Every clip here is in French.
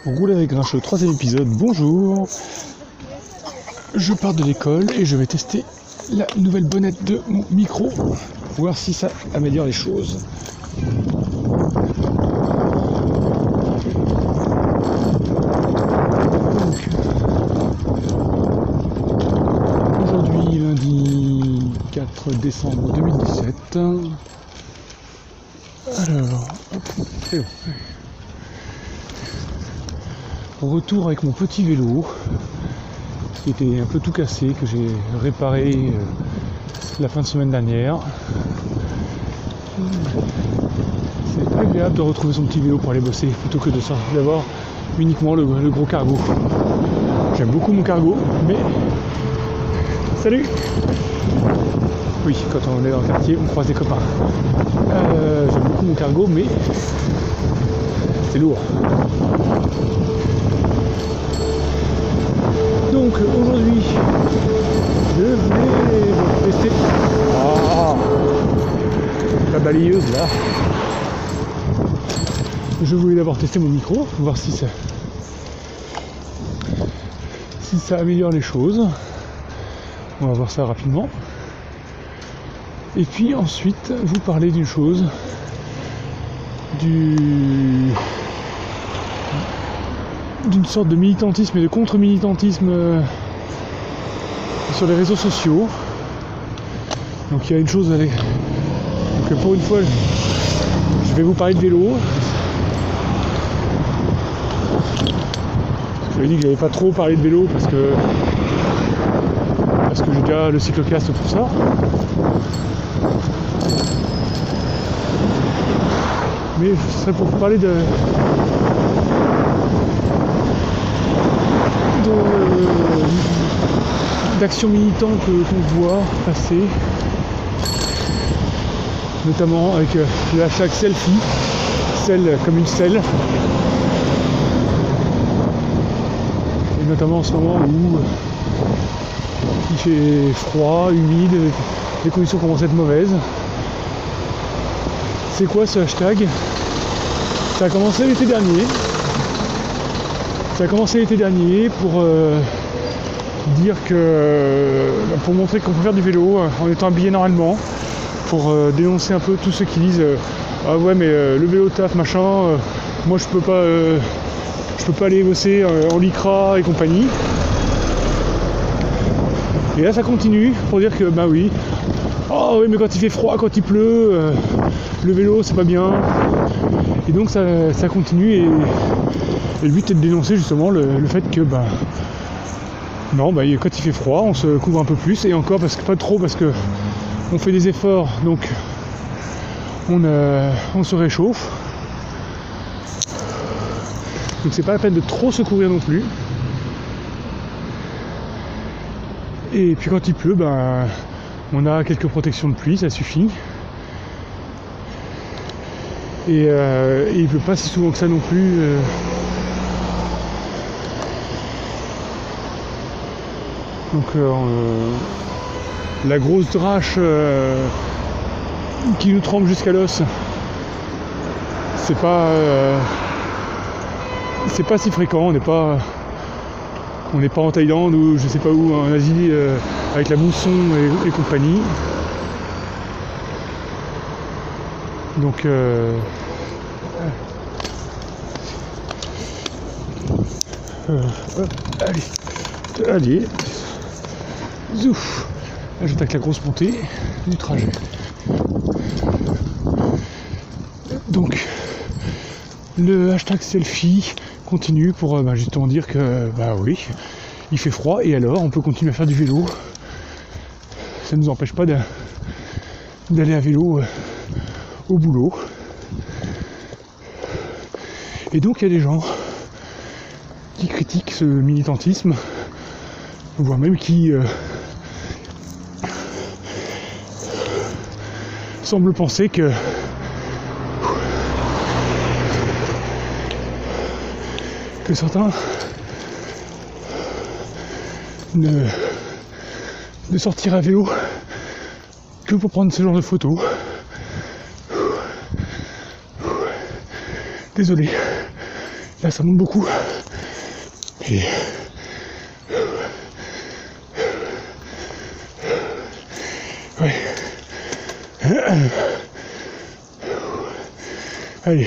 Rouler avec Grincheux, troisième épisode, bonjour Je pars de l'école et je vais tester la nouvelle bonnette de mon micro, voir si ça améliore les choses. Aujourd'hui, lundi 4 décembre 2017. Alors, hop, c'est bon. Retour avec mon petit vélo qui était un peu tout cassé, que j'ai réparé euh, la fin de semaine dernière. C'est agréable de retrouver son petit vélo pour aller bosser plutôt que de d'avoir uniquement le, gros cargo. J'aime beaucoup mon cargo, mais. Salut Oui, quand on est dans le quartier, on croise des copains. Euh, J'aime beaucoup mon cargo, mais c'est lourd. Donc aujourd'hui, je vais tester Ah, la balayeuse là. Je voulais d'abord tester mon micro, voir si ça, si ça améliore les choses. On va voir ça rapidement. Et puis ensuite, vous parler d'une chose, du d'une sorte de militantisme et de contre-militantisme euh, sur les réseaux sociaux. Donc il y a une chose avec. Donc pour une fois, je vais vous parler de vélo. Je dit que j'avais pas trop parlé de vélo parce que parce que j'ai déjà le cyclocast pour ça. Mais ce serait pour vous parler de, d'actions militantes qu'on voit passer, notamment avec euh, le hashtag selfie, celle comme une selle, et notamment en ce moment où il fait froid, humide, les conditions commencent à être mauvaises. C'est quoi ce hashtag? Ça a commencé l'été dernier, ça a commencé l'été dernier pour euh, dire que euh, pour montrer qu'on peut faire du vélo euh, en étant habillé normalement, pour dénoncer un peu tous ceux qui disent ah ouais mais le vélo taf machin, moi je peux pas je peux pas aller bosser en lycra et compagnie. Et là ça continue pour dire que bah oui, oh oui mais quand il fait froid, quand il pleut, le vélo c'est pas bien. Et donc ça, ça continue et le but est de dénoncer justement le, fait que bah non bah quand il fait froid on se couvre un peu plus et encore parce que pas trop parce que on fait des efforts donc on, euh, on se réchauffe. Donc c'est pas la peine de trop se couvrir non plus. Et puis quand il pleut, ben, on a quelques protections de pluie, ça suffit. Et, euh, il pleut pas si souvent que ça non plus. Euh, Donc euh, la grosse drache euh, qui nous trempe jusqu'à l'os, c'est pas euh, c'est pas si fréquent, on n'est pas on n'est pas en Thaïlande ou je sais pas où en Asie avec la mousson et, compagnie. Donc allez, allez, Zouf Là j'attaque la grosse montée du trajet. Donc le hashtag selfie continue pour euh, bah, justement dire que bah oui, il fait froid et alors on peut continuer à faire du vélo. Ça ne nous empêche pas d'aller à vélo euh, au boulot. Et donc il y a des gens qui critiquent ce militantisme, voire même qui euh, semble penser que que certains ne, ne sortir à vélo que pour prendre ce genre de photos. Là, ça monte beaucoup. Et Allez,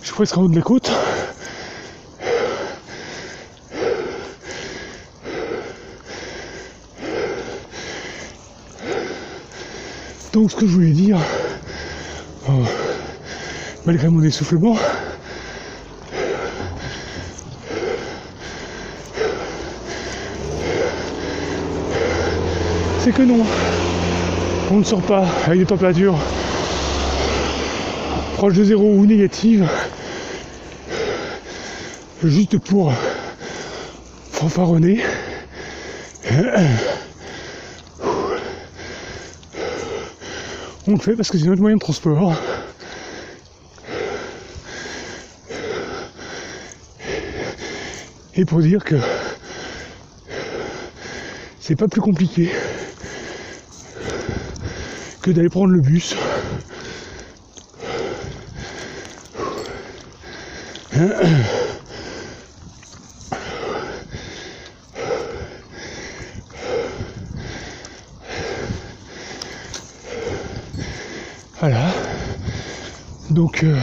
je suis presque en haut de la côte. Donc ce que je voulais dire, malgré mon essoufflement, c'est que non, on ne sort pas avec des températures proches de zéro ou négatives, juste pour fanfaronner. On le fait parce que c'est notre moyen de transport. Et pour dire que c'est pas plus compliqué que d'aller prendre le bus. Voilà. Donc, euh,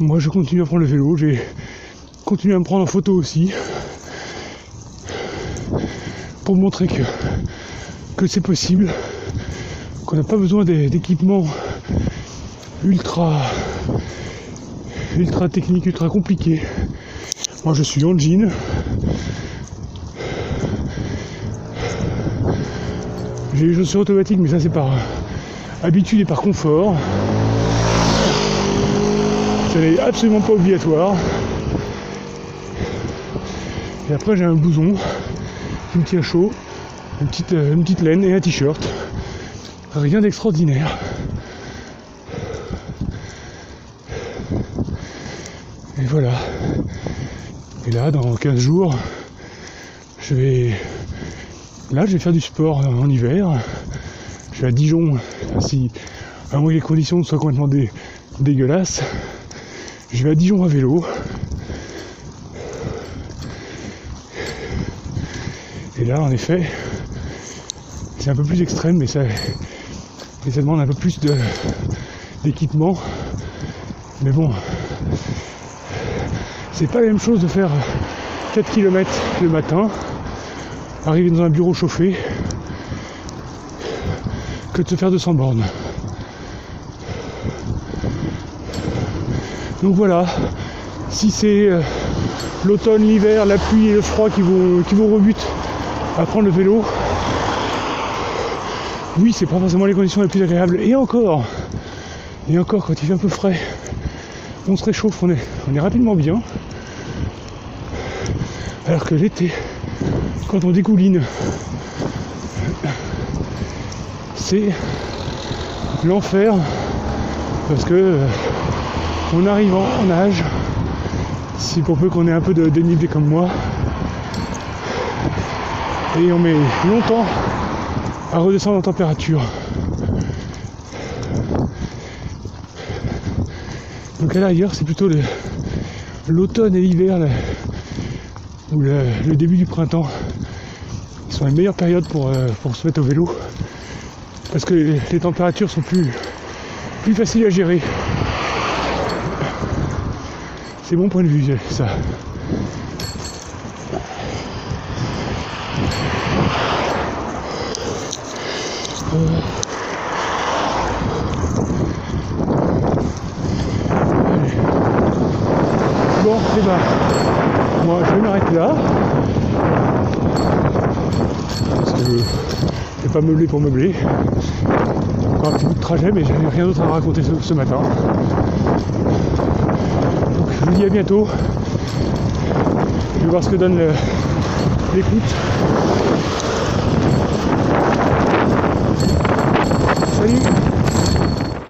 moi je continue à prendre le vélo. J'ai continué à me prendre en photo aussi. Pour montrer que, que c'est possible. Qu'on n'a pas besoin d'équipements ultra ultra techniques, ultra compliqués. Moi je suis en jean, J'ai les chaussures automatiques, mais ça c'est par habitude et par confort. Ça n'est absolument pas obligatoire. Et après j'ai un blouson qui me tient chaud, une petite, euh, une petite laine et un t-shirt. Rien d'extraordinaire. Et voilà. Et là, dans 15 jours, je vais Là, je vais faire du sport en hiver. Je vais à Dijon, si, à moins que les conditions soient complètement dégueulasses. Je vais à Dijon à vélo. Et là, en effet, c'est un peu plus extrême, mais ça, demande un peu plus d'équipement. Mais bon, c'est pas la même chose de faire 4 km le matin arriver dans un bureau chauffé que de se faire 200 bornes. Donc voilà, si c'est euh, l'automne, l'hiver, la pluie et le froid qui vous rebutent à prendre le vélo, oui, c'est pas forcément les conditions les plus agréables. Et encore, et encore, quand il fait un peu frais, on se réchauffe, on est, rapidement bien. Alors que l'été, quand on découline. C'est l'enfer parce que euh, on arrive en âge, si pour peu qu'on ait un peu de dénivelé comme moi, et on met longtemps à redescendre en température. Donc à l'arrière, c'est plutôt l'automne et l'hiver, ou le, début du printemps sont les meilleures périodes pour, euh, pour se mettre au vélo parce que les, températures sont plus, plus faciles à gérer. C'est mon point de vue, ça. Et bah, moi je vais m'arrêter là. je n'ai pas meublé pour meubler. Encore un petit bout de trajet, mais j'avais rien d'autre à raconter ce, matin. Donc je vous dis à bientôt. Je vais voir ce que donne l'écoute. Salut